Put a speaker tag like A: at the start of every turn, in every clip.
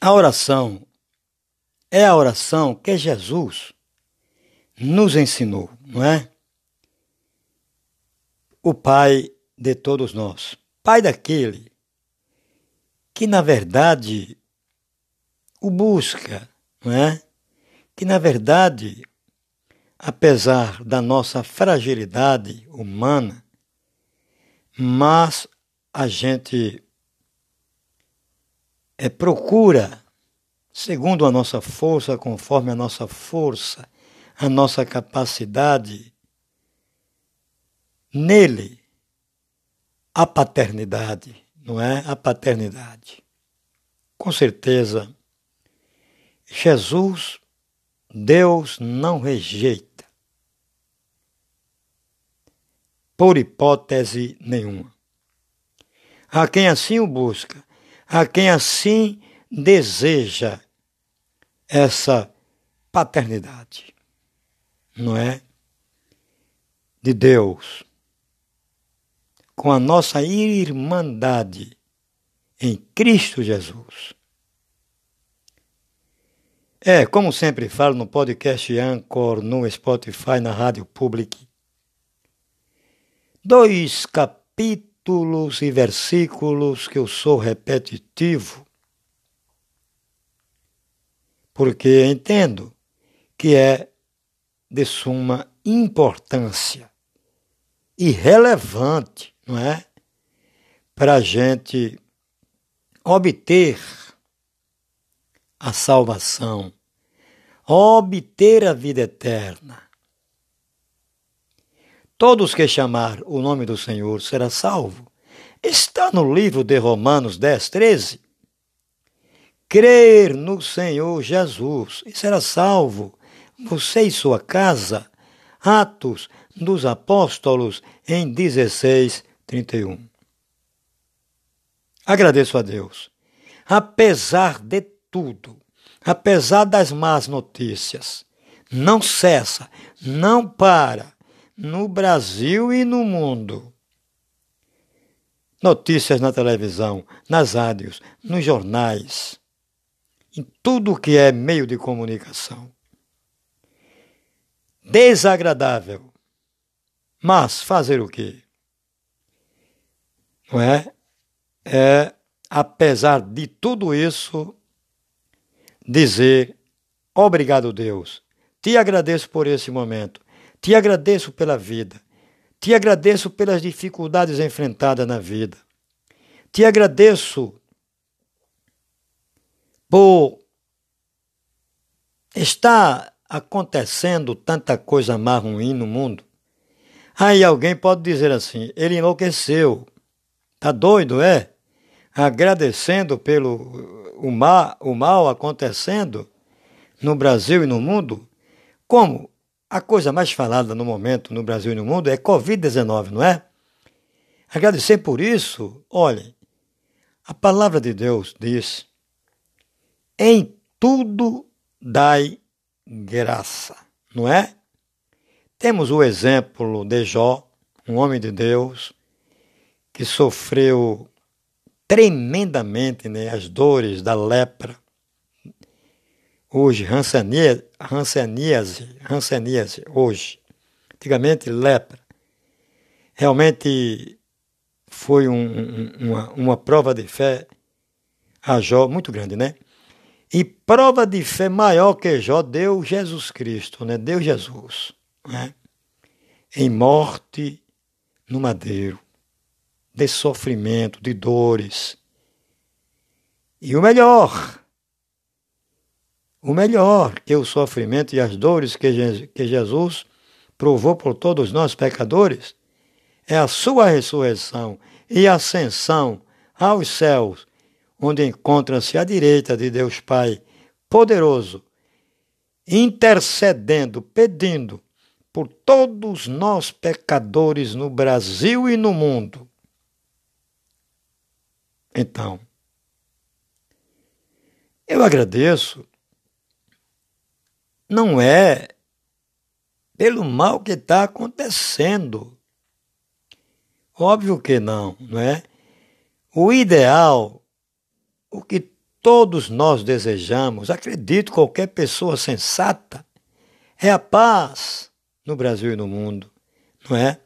A: A oração é a oração que Jesus nos ensinou, não é? O Pai de todos nós, Pai daquele que na verdade o busca, não é? Que na verdade, apesar da nossa fragilidade humana, mas a gente é, procura, segundo a nossa força, conforme a nossa força, a nossa capacidade, nele a paternidade, não é? A paternidade. Com certeza, Jesus, Deus não rejeita, por hipótese nenhuma. A quem assim o busca, a quem assim deseja essa paternidade, não é? De Deus, com a nossa irmandade em Cristo Jesus. É, como sempre falo no podcast Anchor, no Spotify, na Rádio Public, dois capítulos capítulos e versículos que eu sou repetitivo, porque entendo que é de suma importância e relevante, não é? Para a gente obter a salvação, obter a vida eterna. Todos que chamar o nome do Senhor será salvo. Está no livro de Romanos 10, 13. Crer no Senhor Jesus e será salvo, você e sua casa. Atos dos Apóstolos em 16, 31. Agradeço a Deus. Apesar de tudo, apesar das más notícias, não cessa, não para no Brasil e no mundo. Notícias na televisão, nas rádios, nos jornais, em tudo que é meio de comunicação. Desagradável. Mas fazer o quê? Não é? É, apesar de tudo isso, dizer: Obrigado, Deus. Te agradeço por esse momento. Te agradeço pela vida. Te agradeço pelas dificuldades enfrentadas na vida. Te agradeço por estar acontecendo tanta coisa má ruim no mundo. Aí alguém pode dizer assim: ele enlouqueceu. Tá doido, é? Agradecendo pelo o mal, o mal acontecendo no Brasil e no mundo? Como? A coisa mais falada no momento no Brasil e no mundo é Covid-19, não é? Agradecer por isso, olhem, a palavra de Deus diz: em tudo dai graça, não é? Temos o exemplo de Jó, um homem de Deus, que sofreu tremendamente né, as dores da lepra, hoje, hanseníase, hanseníase, hoje. Antigamente, lepra. Realmente foi um, uma, uma prova de fé a Jó muito grande, né? E prova de fé maior que Jó deu Jesus Cristo, né? Deu Jesus, né? Em morte no madeiro, de sofrimento, de dores. E o melhor, o melhor que o sofrimento e as dores que, Jesus provou por todos nós pecadores é a sua ressurreição e ascensão aos céus, onde encontra-se à direita de Deus Pai poderoso, intercedendo, pedindo por todos nós pecadores no Brasil e no mundo. Então, eu agradeço não é pelo mal que está acontecendo. Óbvio que não, não é? O ideal, o que todos nós desejamos, acredito qualquer pessoa sensata, é a paz no Brasil e no mundo, não é?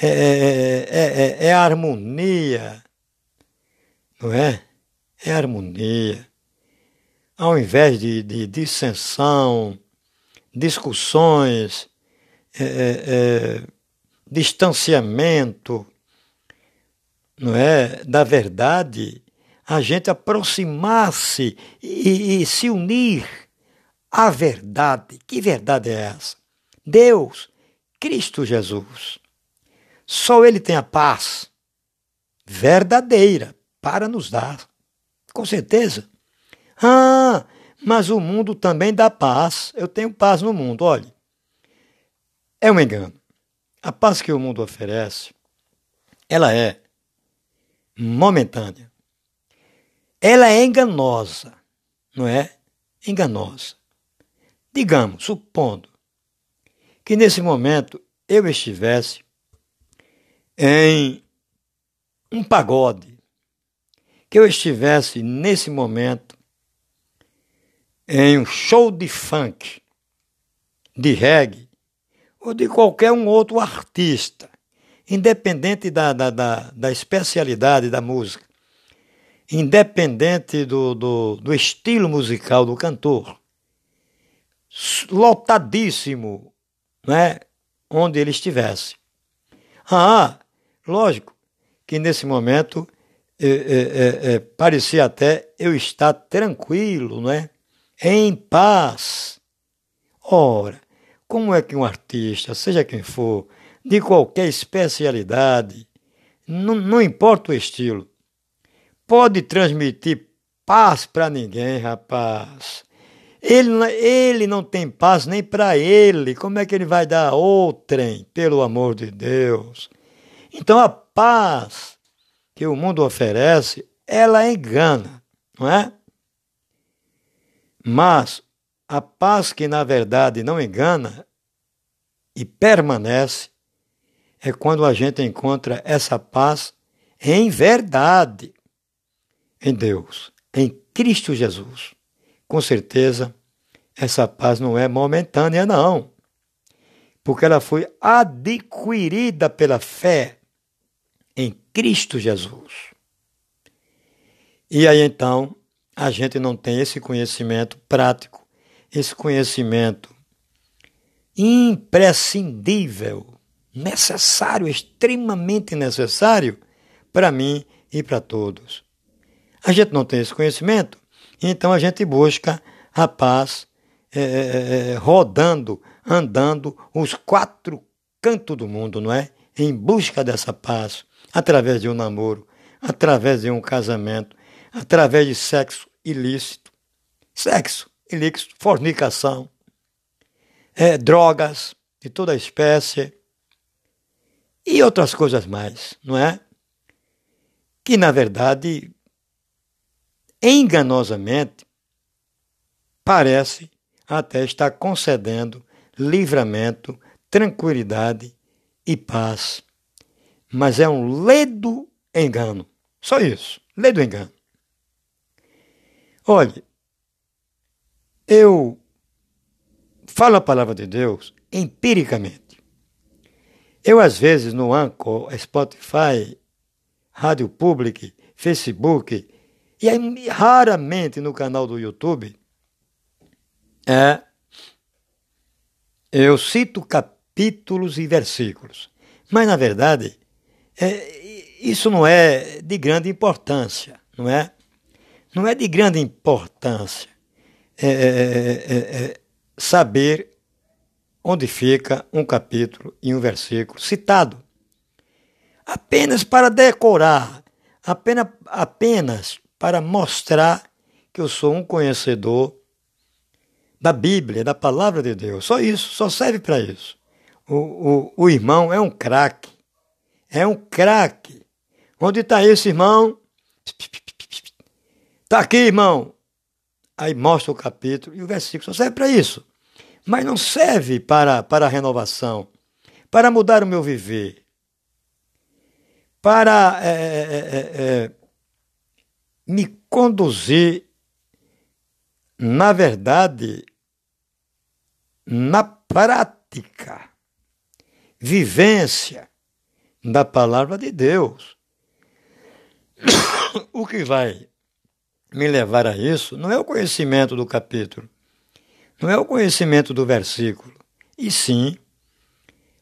A: É, é, é, é harmonia, não é? É harmonia. Ao invés de, de dissensão, discussões, distanciamento, não é, da verdade, a gente aproximar-se e, e se unir à verdade. Que verdade é essa? Deus, Cristo Jesus. Só Ele tem a paz verdadeira para nos dar. Com certeza. Ah, mas o mundo também dá paz. Eu tenho paz no mundo. Olhe, é um engano. A paz que o mundo oferece, ela é momentânea ela é enganosa, não é? Enganosa. Digamos, supondo que nesse momento eu estivesse em um pagode, que eu estivesse nesse momento em um show de funk, de reggae, ou de qualquer um outro artista, independente da, da, da, da especialidade da música independente do, do, do estilo musical do cantor, lotadíssimo, né, onde ele estivesse. Ah, lógico que nesse momento é, é, é, parecia até eu estar tranquilo, né, em paz. Ora, como é que um artista, seja quem for, de qualquer especialidade, não, não importa o estilo, pode transmitir paz para ninguém, rapaz. Ele, ele não tem paz nem para ele. Como é que ele vai dar outrem, pelo amor de Deus? Então a paz que o mundo oferece, ela engana, não é? Mas a paz que na verdade não engana e permanece é quando a gente encontra essa paz em verdade em Deus, em Cristo Jesus. Com certeza, essa paz não é momentânea, não, porque ela foi adquirida pela fé em Cristo Jesus. E aí então, a gente não tem esse conhecimento prático, esse conhecimento imprescindível, necessário, extremamente necessário para mim e para todos. A gente não tem esse conhecimento, então a gente busca a paz é, rodando, andando os quatro cantos do mundo, não é? Em busca dessa paz, através de um namoro, através de um casamento, através de sexo ilícito, sexo ilícito, fornicação, é, drogas de toda espécie e outras coisas mais, não é? Que na verdade enganosamente, parece até estar concedendo livramento, tranquilidade e paz. Mas é um ledo engano. Só isso, ledo engano. Olhe, eu falo a palavra de Deus empiricamente. Eu, às vezes, no Anchor, Spotify, Rádio Public, Facebook, e raramente no canal do YouTube, é, eu cito capítulos e versículos. Mas, na verdade, é, isso não é de grande importância, não é? Não é de grande importância é, é, é, é saber onde fica um capítulo e um versículo citado. Apenas para decorar, apenas, apenas para mostrar que eu sou um conhecedor da Bíblia, da palavra de Deus. Só isso, só serve para isso. O, o, o irmão é um craque. É um craque. Onde está esse irmão? Está aqui, irmão. Aí mostra o capítulo e o versículo. Só serve para isso. Mas não serve para, para a renovação, para mudar o meu viver, para é, é, é, me conduzir, na verdade, na prática, vivência da palavra de Deus. O que vai me levar a isso não é o conhecimento do capítulo, não é o conhecimento do versículo, e sim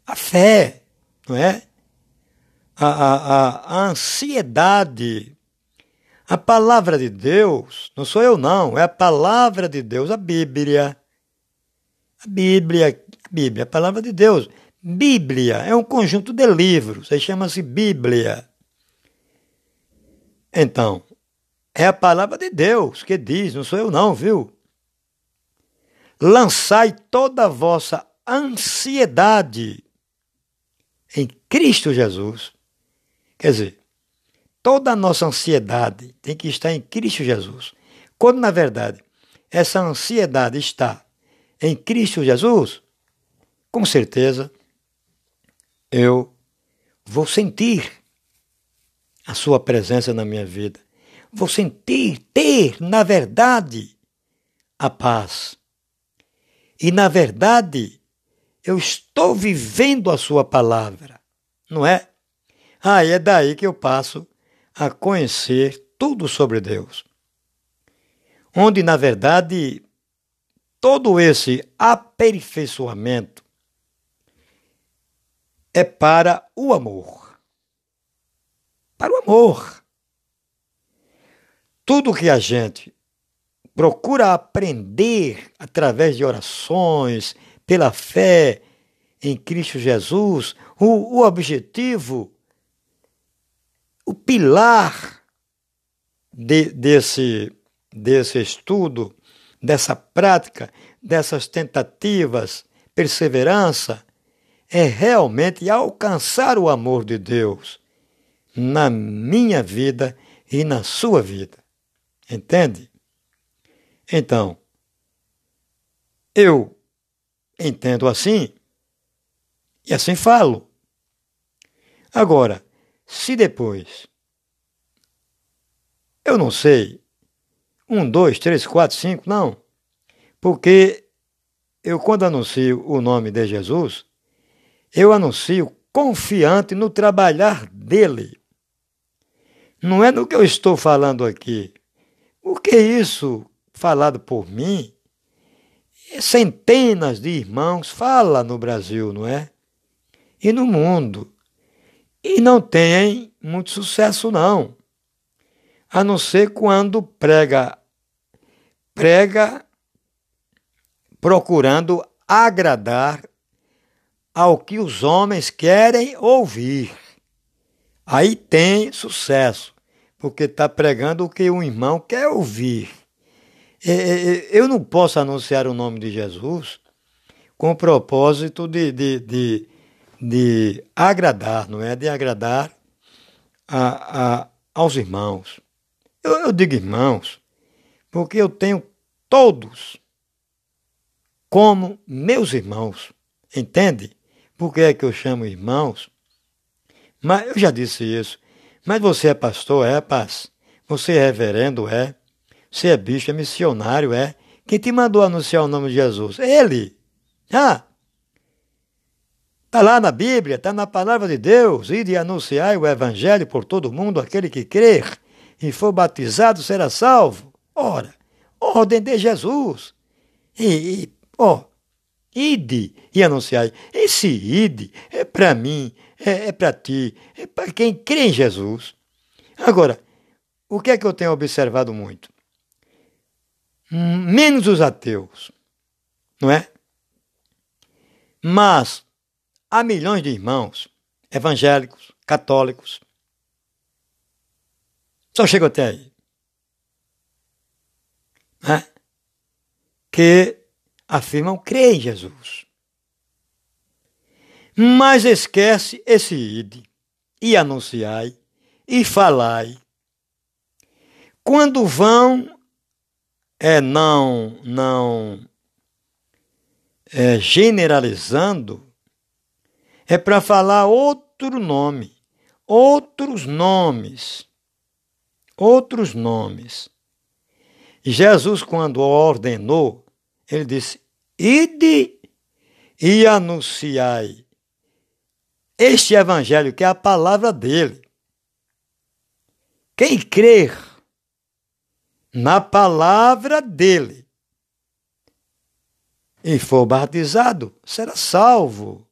A: a fé, não é? A, a, a, ansiedade. A palavra de Deus, não sou eu não, é a palavra de Deus, a Bíblia. A Bíblia, a Bíblia, a palavra de Deus. Bíblia é um conjunto de livros, aí chama-se Bíblia. Então, é a palavra de Deus que diz, não sou eu não, viu? Lançai toda a vossa ansiedade em Cristo Jesus. Quer dizer, toda a nossa ansiedade tem que estar em Cristo Jesus. Quando, na verdade, essa ansiedade está em Cristo Jesus, com certeza eu vou sentir a Sua presença na minha vida. Vou sentir, ter, na verdade, a paz. E, na verdade, eu estou vivendo a Sua palavra, não é? Ah, é daí que eu passo a conhecer tudo sobre Deus. Onde, na verdade, todo esse aperfeiçoamento é para o amor. Para o amor. Tudo que a gente procura aprender através de orações, pela fé em Cristo Jesus, o, o objetivo, o pilar de, desse, desse estudo dessa prática, dessas tentativas, perseverança, é realmente alcançar o amor de Deus na minha vida e na sua vida. Entende? Então, eu entendo assim e assim falo. Agora, se depois eu não sei um, dois, três, quatro, cinco, não. Porque eu, quando anuncio o nome de Jesus, eu anuncio confiante no trabalhar dele. Não é no que eu estou falando aqui. O que é isso falado por mim? Centenas de irmãos fala no Brasil, não é? E no mundo. E não tem muito sucesso, não. A não ser quando prega prega procurando agradar ao que os homens querem ouvir. Aí tem sucesso, porque está pregando o que o irmão quer ouvir. Eu não posso anunciar o nome de Jesus com o propósito de, de, de, de agradar, não é? De agradar a, a, aos irmãos. Eu, eu digo irmãos, porque eu tenho todos como meus irmãos. Entende? Por que é que eu chamo irmãos? Mas eu já disse isso. Mas você é pastor? É, paz. Você é reverendo? É. Você é bicho? É missionário? É. Quem te mandou anunciar o nome de Jesus? Ele. Ah! Está lá na Bíblia, está na palavra de Deus, e anunciar o Evangelho por todo mundo, aquele que crer e for batizado será salvo. Ora, ordem de Jesus. E, e ó, ide e anunciai. Esse ide é para mim, é, é para ti, é para quem crê em Jesus. Agora, o que é que eu tenho observado muito? Menos os ateus, não é? Mas há milhões de irmãos evangélicos, católicos. Só chego até aí. né, que afirmam crer em Jesus. Mas esquece esse ide e anunciai e falai. Quando vão é não não é, generalizando é para falar outro nome, outros nomes, outros nomes. Jesus, quando ordenou, ele disse: Ide e anunciai este evangelho, que é a palavra dele. Quem crer na palavra dele e for batizado será salvo.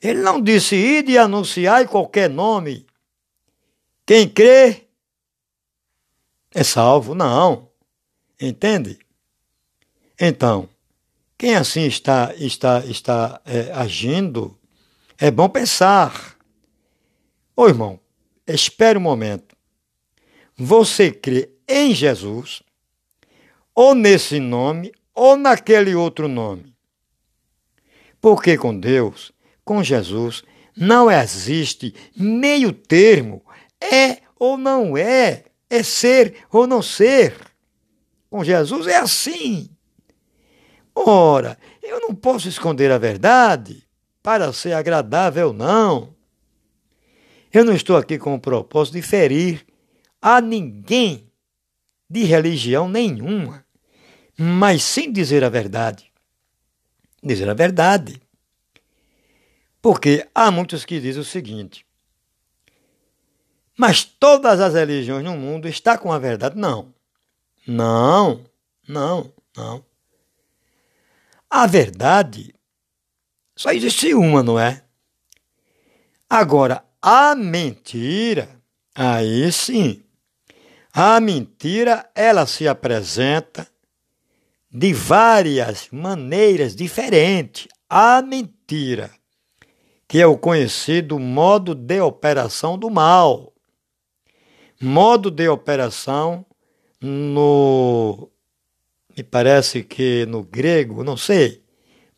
A: Ele não disse ide e anunciai qualquer nome. Quem crê é salvo, não. Entende? Então, quem assim está está está é, agindo, é bom pensar. Ô irmão, espere um momento. Você crê em Jesus, ou nesse nome, ou naquele outro nome. Porque com Deus, com Jesus, não existe meio termo. É ou não é, é ser ou não ser. Com Jesus é assim. Ora, eu não posso esconder a verdade para ser agradável, não. Eu não estou aqui com o propósito de ferir a ninguém de religião nenhuma, mas sim dizer a verdade. Dizer a verdade. Porque há muitos que dizem o seguinte: mas todas as religiões no mundo estão com a verdade? Não. Não, não, não. A verdade só existe uma, não é? Agora, a mentira, aí sim. A mentira, ela se apresenta de várias maneiras diferentes. A mentira, que é o conhecido modo de operação do mal. Modo de operação no. Me parece que no grego, não sei.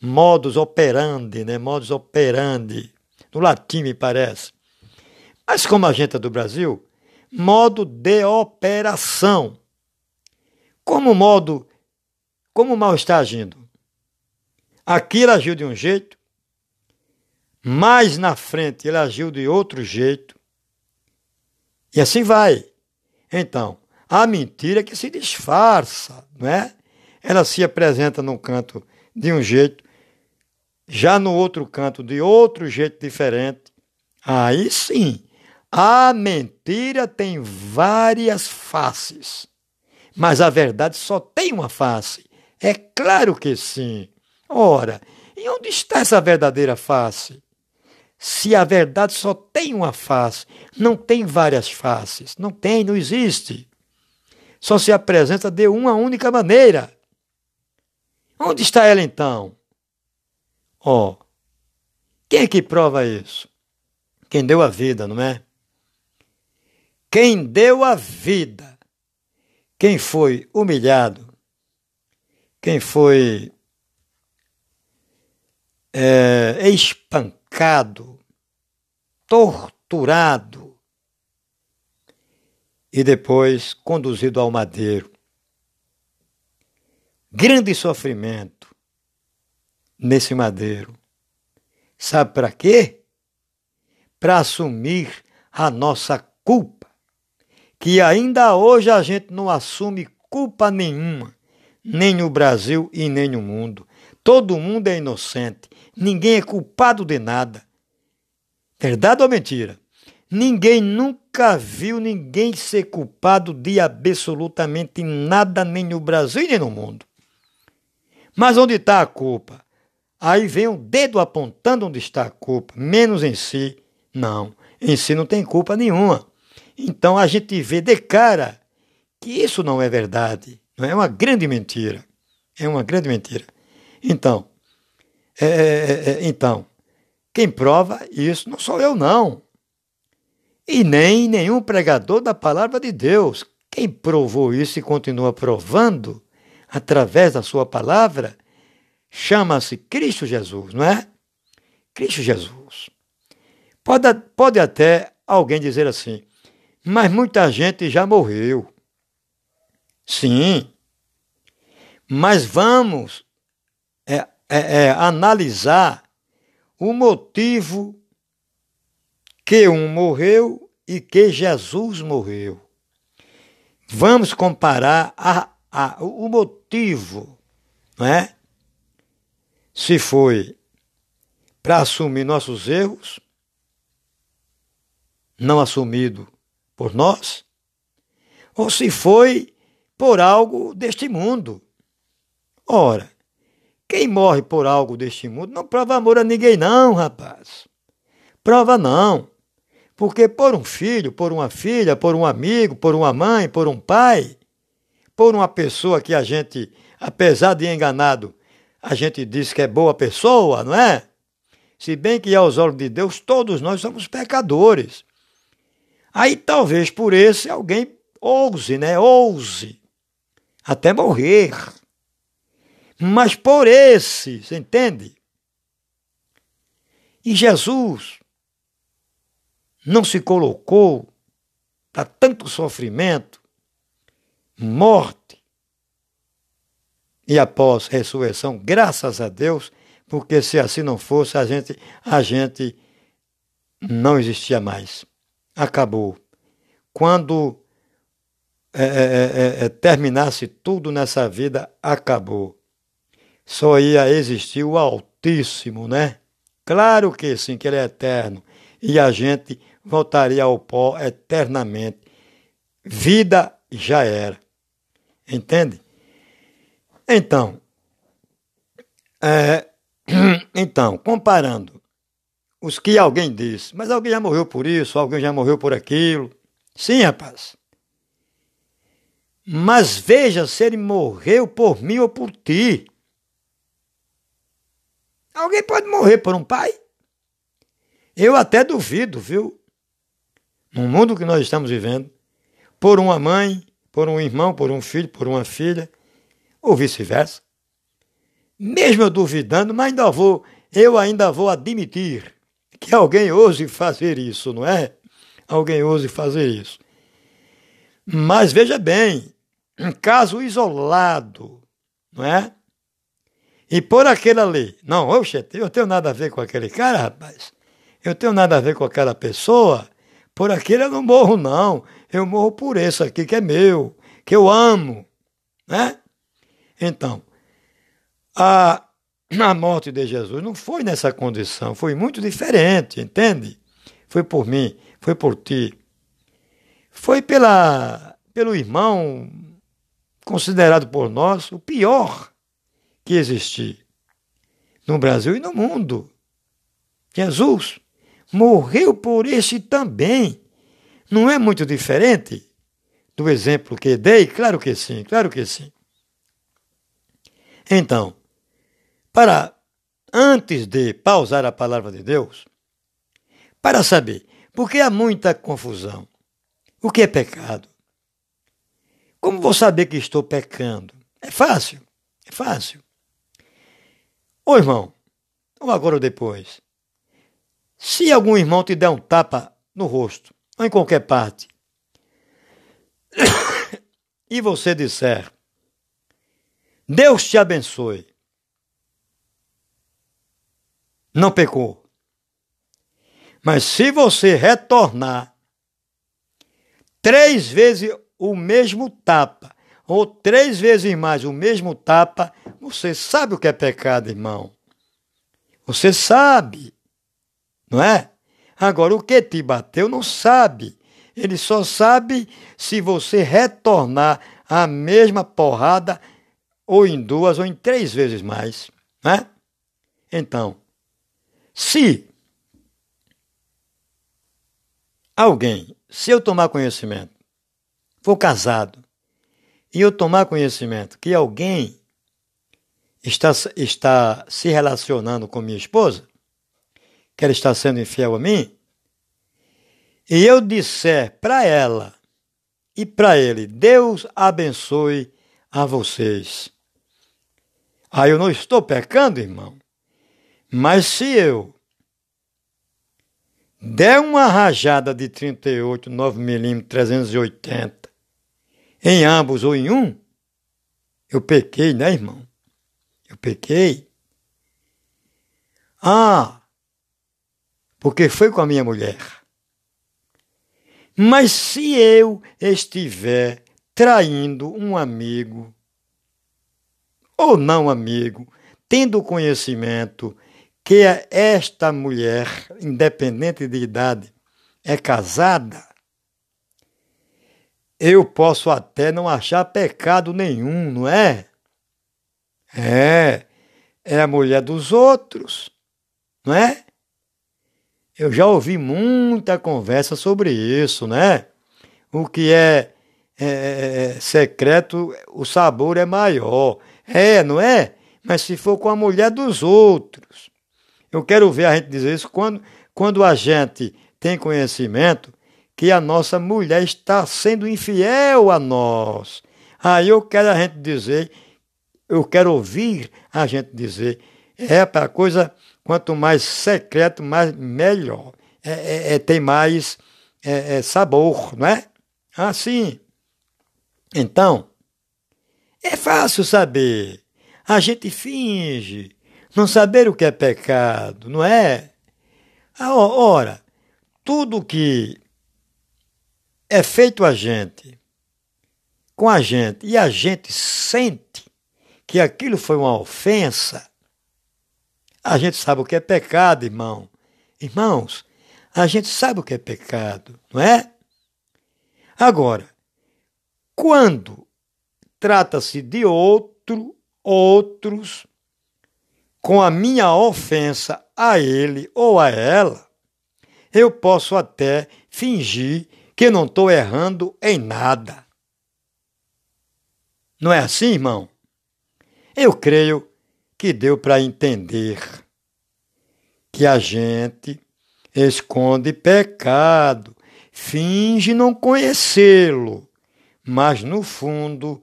A: Modus operandi, né? Modus operandi. No latim, me parece. Mas como a gente é do Brasil, modo de operação. Como modo. Como o mal está agindo? Aqui ele agiu de um jeito, mais na frente ele agiu de outro jeito, e assim vai. Então, a mentira que se disfarça, não é? Ela se apresenta num canto de um jeito, já no outro canto de outro jeito diferente. Aí sim, a mentira tem várias faces, mas a verdade só tem uma face. É claro que sim. Ora, e onde está essa verdadeira face? Se a verdade só tem uma face, não tem várias faces, não tem, não existe só se apresenta de uma única maneira. Onde está ela então? Ó, oh, quem é que prova isso? Quem deu a vida, não é? Quem deu a vida, quem foi humilhado, quem foi é, espancado, torturado, e depois conduzido ao madeiro. Grande sofrimento nesse madeiro. Sabe para quê? Para assumir a nossa culpa, que ainda hoje a gente não assume culpa nenhuma, nem no Brasil e nem no mundo. Todo mundo é inocente, ninguém é culpado de nada. Verdade ou mentira? Ninguém nunca viu ninguém ser culpado de absolutamente nada, nem no Brasil nem no mundo. Mas onde está a culpa? Aí vem o dedo apontando onde está a culpa, menos em si. Não, em si não tem culpa nenhuma. Então a gente vê de cara que isso não é verdade. Não é uma grande mentira. É uma grande mentira. Então, é, é, é, então, quem prova isso não sou eu, não e nem nenhum pregador da palavra de Deus. Quem provou isso e continua provando através da sua palavra chama-se Cristo Jesus, não é? Cristo Jesus. Pode, pode até alguém dizer assim, mas muita gente já morreu. Sim, mas vamos é, é, é, analisar o motivo que um morreu e que Jesus morreu. vamos comparar a, a, o motivo, não é? Se foi para assumir nossos erros, não assumido por nós, ou se foi por algo deste mundo. Ora, quem morre por algo deste mundo não prova amor a ninguém, não, rapaz. Prova não. Porque por um filho, por uma filha, por um amigo, por uma mãe, por um pai, por uma pessoa que a gente, apesar de enganado, a gente diz que é boa pessoa, não é? Se bem que aos olhos de Deus todos nós somos pecadores. Aí talvez por esse alguém ouse, né? Ouse até morrer. Mas por esse, você entende? E Jesus não se colocou para tanto sofrimento, morte e após ressurreição, graças a Deus, porque se assim não fosse, a gente, a gente não existia mais. Acabou. Quando é, é, é, é, terminasse tudo nessa vida, acabou. Só ia existir o Altíssimo, né? Claro que sim, que ele é eterno. E a gente voltaria ao pó eternamente. Vida já era. Entende? Então, é, então, comparando os que alguém disse, mas alguém já morreu por isso, alguém já morreu por aquilo. Sim, rapaz. Mas veja se ele morreu por mim ou por ti. Alguém pode morrer por um pai? Eu até duvido, viu? No mundo que nós estamos vivendo, por uma mãe, por um irmão, por um filho, por uma filha, ou vice-versa. Mesmo eu duvidando, mas ainda vou, eu ainda vou admitir que alguém ouse fazer isso, não é? Alguém ouse fazer isso. Mas veja bem, um caso isolado, não é? E por aquele ali, não, oxe, eu tenho nada a ver com aquele cara, rapaz. Eu tenho nada a ver com aquela pessoa. Por aquele eu não morro, não. Eu morro por esse aqui que é meu, que eu amo, né? Então, a, a morte de Jesus não foi nessa condição, foi muito diferente, entende? Foi por mim, foi por ti. Foi pela, pelo irmão considerado por nós o pior que existir no Brasil e no mundo. Jesus morreu por esse também. Não é muito diferente do exemplo que dei? Claro que sim, claro que sim. Então, para antes de pausar a palavra de Deus, para saber, porque há muita confusão. O que é pecado? Como vou saber que estou pecando? É fácil, é fácil. Ô irmão, ou agora ou depois, se algum irmão te der um tapa no rosto, ou em qualquer parte, e você disser, Deus te abençoe, não pecou. Mas se você retornar três vezes o mesmo tapa, ou três vezes mais o mesmo tapa, você sabe o que é pecado, irmão. Você sabe, não é? Agora, o que te bateu não sabe. Ele só sabe se você retornar a mesma porrada, ou em duas, ou em três vezes mais. Né? Então, se alguém, se eu tomar conhecimento for casado e eu tomar conhecimento que alguém está, está se relacionando com minha esposa, que ela está sendo infiel a mim, e eu disser para ela e para ele, Deus abençoe a vocês. Aí eu não estou pecando, irmão. Mas se eu der uma rajada de 38, 9 milímetros, 380 em ambos ou em um, eu pequei, né, irmão? Eu pequei. Ah, porque foi com a minha mulher. Mas se eu estiver traindo um amigo ou não amigo, tendo conhecimento que esta mulher, independente de idade, é casada, eu posso até não achar pecado nenhum, não é? É, é a mulher dos outros, não é? Eu já ouvi muita conversa sobre isso, né? O que é, é, é, é secreto, o sabor é maior. É, não é? Mas se for com a mulher dos outros. Eu quero ver a gente dizer isso quando, quando a gente tem conhecimento que a nossa mulher está sendo infiel a nós. Aí eu quero a gente dizer, eu quero ouvir a gente dizer, é para coisa, quanto mais secreto, mais melhor. É, é, é tem mais é, é sabor, não é? Assim. Então, é fácil saber. A gente finge não saber o que é pecado, não é? Ah, ora, tudo que é feito a gente, com a gente, e a gente sente que aquilo foi uma ofensa, a gente sabe o que é pecado, irmão. Irmãos, a gente sabe o que é pecado, não é? Agora, quando trata-se de outro, outros, com a minha ofensa a ele ou a ela, eu posso até fingir que não estou errando em nada. Não é assim, irmão? Eu creio que deu para entender que a gente esconde pecado, finge não conhecê-lo, mas no fundo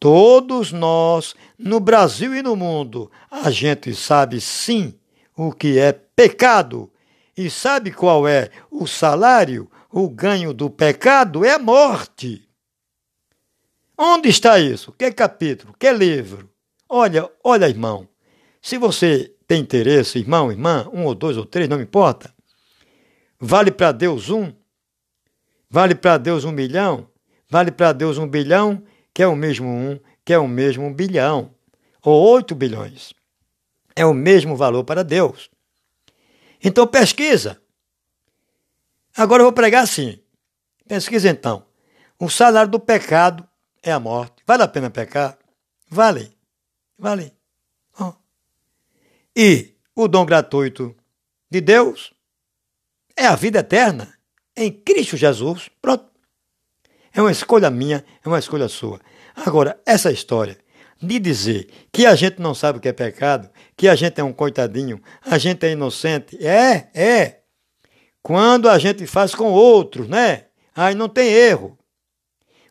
A: Todos nós, no Brasil e no mundo, a gente sabe sim o que é pecado. E sabe qual é o salário? O ganho do pecado é a morte. Onde está isso? Que capítulo? Que livro? Olha, olha, irmão. Se você tem interesse, irmão, irmã, um ou dois ou três, não importa. Vale para Deus um? Vale para Deus um milhão? Vale para Deus um bilhão? que é o mesmo um, que é o mesmo um bilhão, ou oito bilhões. É o mesmo valor para Deus. Então pesquisa. Agora eu vou pregar assim. Pesquisa então. O salário do pecado é a morte. Vale a pena pecar? Vale. Vale. E o dom gratuito de Deus é a vida eterna em Cristo Jesus. Pronto. É uma escolha minha, é uma escolha sua. Agora, essa história de dizer que a gente não sabe o que é pecado, que a gente é um coitadinho, a gente é inocente, é, é. Quando a gente faz com outros, né? Aí não tem erro.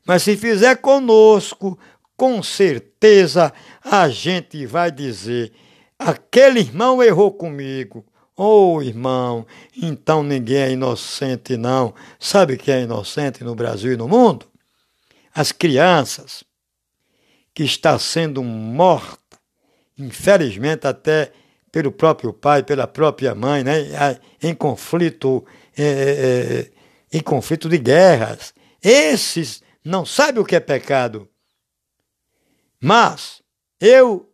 A: Mas se fizer conosco, com certeza a gente vai dizer: aquele irmão errou comigo. Oh, irmão, então ninguém é inocente, não. Sabe quem é inocente no Brasil e no mundo? As crianças que está sendo morta, infelizmente até pelo próprio pai, pela própria mãe, né? em conflito, é, é, é, em conflito de guerras. Esses não sabem o que é pecado. Mas eu,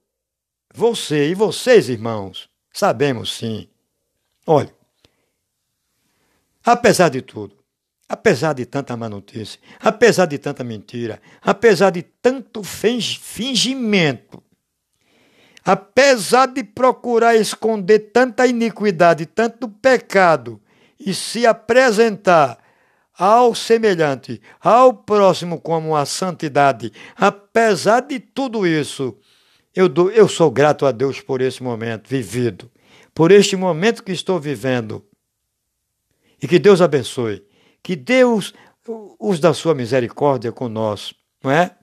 A: você e vocês, irmãos, sabemos sim. Olha, apesar de tudo, apesar de tanta má notícia, apesar de tanta mentira, apesar de tanto fingimento, apesar de procurar esconder tanta iniquidade, tanto pecado, e se apresentar ao semelhante, ao próximo como a santidade, apesar de tudo isso, eu, dou, eu sou grato a Deus por esse momento vivido por este momento que estou vivendo. E que Deus abençoe. Que Deus use da sua misericórdia conosco, não é?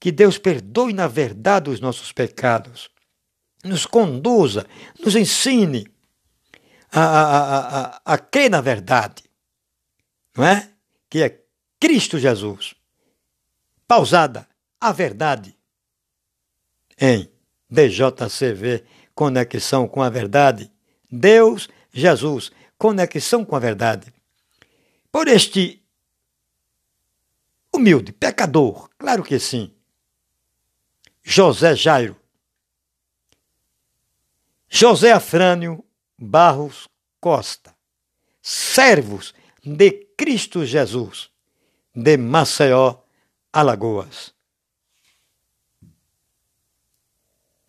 A: Que Deus perdoe na verdade os nossos pecados, nos conduza, nos ensine a, a, a, a, crer na verdade, não é? Que é Cristo Jesus. Pausada, a verdade em DJCV conexão com a verdade. Deus, Jesus, conexão com a verdade. Por este Humilde, pecador, claro que sim. José Jairo. José Afrânio Barros Costa. Servos de Cristo Jesus, de Maceió, Alagoas.